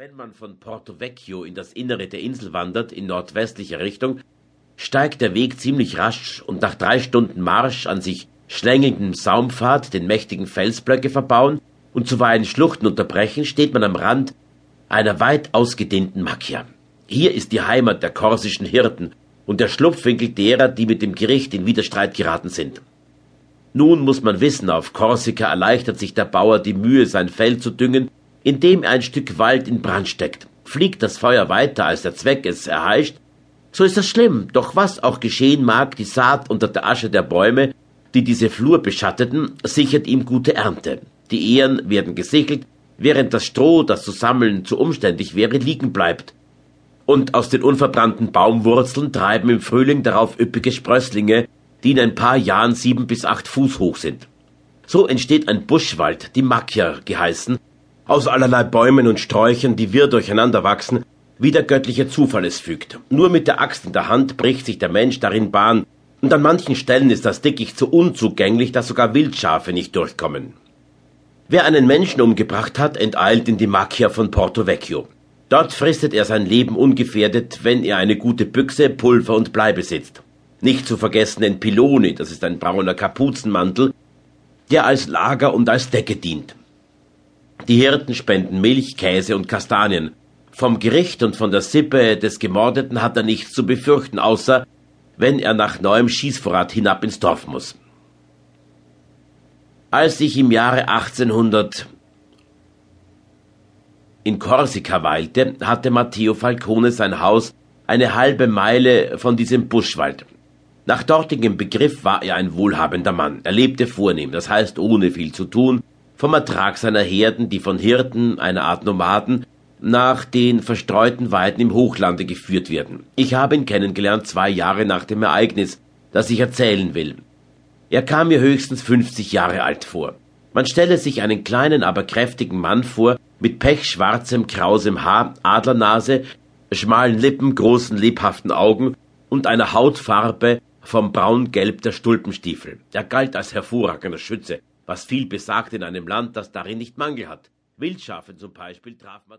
Wenn man von Porto Vecchio in das Innere der Insel wandert, in nordwestlicher Richtung, steigt der Weg ziemlich rasch und nach drei Stunden Marsch an sich schlängelndem Saumpfad den mächtigen Felsblöcke verbauen und zuweilen Schluchten unterbrechen, steht man am Rand einer weit ausgedehnten Macchia. Hier ist die Heimat der korsischen Hirten und der Schlupfwinkel derer, die mit dem Gericht in Widerstreit geraten sind. Nun muss man wissen, auf Korsika erleichtert sich der Bauer die Mühe, sein Feld zu düngen, indem er ein Stück Wald in Brand steckt. Fliegt das Feuer weiter, als der Zweck es erheischt, so ist das schlimm, doch was auch geschehen mag, die Saat unter der Asche der Bäume, die diese Flur beschatteten, sichert ihm gute Ernte. Die Ehren werden gesichelt, während das Stroh, das zu sammeln zu umständlich wäre, liegen bleibt. Und aus den unverbrannten Baumwurzeln treiben im Frühling darauf üppige Sprösslinge, die in ein paar Jahren sieben bis acht Fuß hoch sind. So entsteht ein Buschwald, die Macchia geheißen, aus allerlei Bäumen und Sträuchern, die wirr durcheinander wachsen, wie der göttliche Zufall es fügt. Nur mit der Axt in der Hand bricht sich der Mensch darin Bahn, und an manchen Stellen ist das Dickicht so unzugänglich, dass sogar Wildschafe nicht durchkommen. Wer einen Menschen umgebracht hat, enteilt in die Macchia von Porto Vecchio. Dort fristet er sein Leben ungefährdet, wenn er eine gute Büchse, Pulver und Blei besitzt. Nicht zu vergessen den Piloni, das ist ein brauner Kapuzenmantel, der als Lager und als Decke dient. Die Hirten spenden Milch, Käse und Kastanien. Vom Gericht und von der Sippe des Gemordeten hat er nichts zu befürchten, außer wenn er nach neuem Schießvorrat hinab ins Dorf muss. Als ich im Jahre 1800 in Korsika weilte, hatte Matteo Falcone sein Haus eine halbe Meile von diesem Buschwald. Nach dortigem Begriff war er ein wohlhabender Mann. Er lebte vornehm, das heißt ohne viel zu tun, vom Ertrag seiner Herden, die von Hirten, einer Art Nomaden, nach den verstreuten Weiden im Hochlande geführt werden. Ich habe ihn kennengelernt zwei Jahre nach dem Ereignis, das ich erzählen will. Er kam mir höchstens 50 Jahre alt vor. Man stelle sich einen kleinen, aber kräftigen Mann vor, mit pechschwarzem, krausem Haar, Adlernase, schmalen Lippen, großen, lebhaften Augen und einer Hautfarbe vom Braungelb der Stulpenstiefel. Er galt als hervorragender Schütze, was viel besagt in einem Land, das darin nicht Mangel hat. Wildschafe zum Beispiel traf Matthias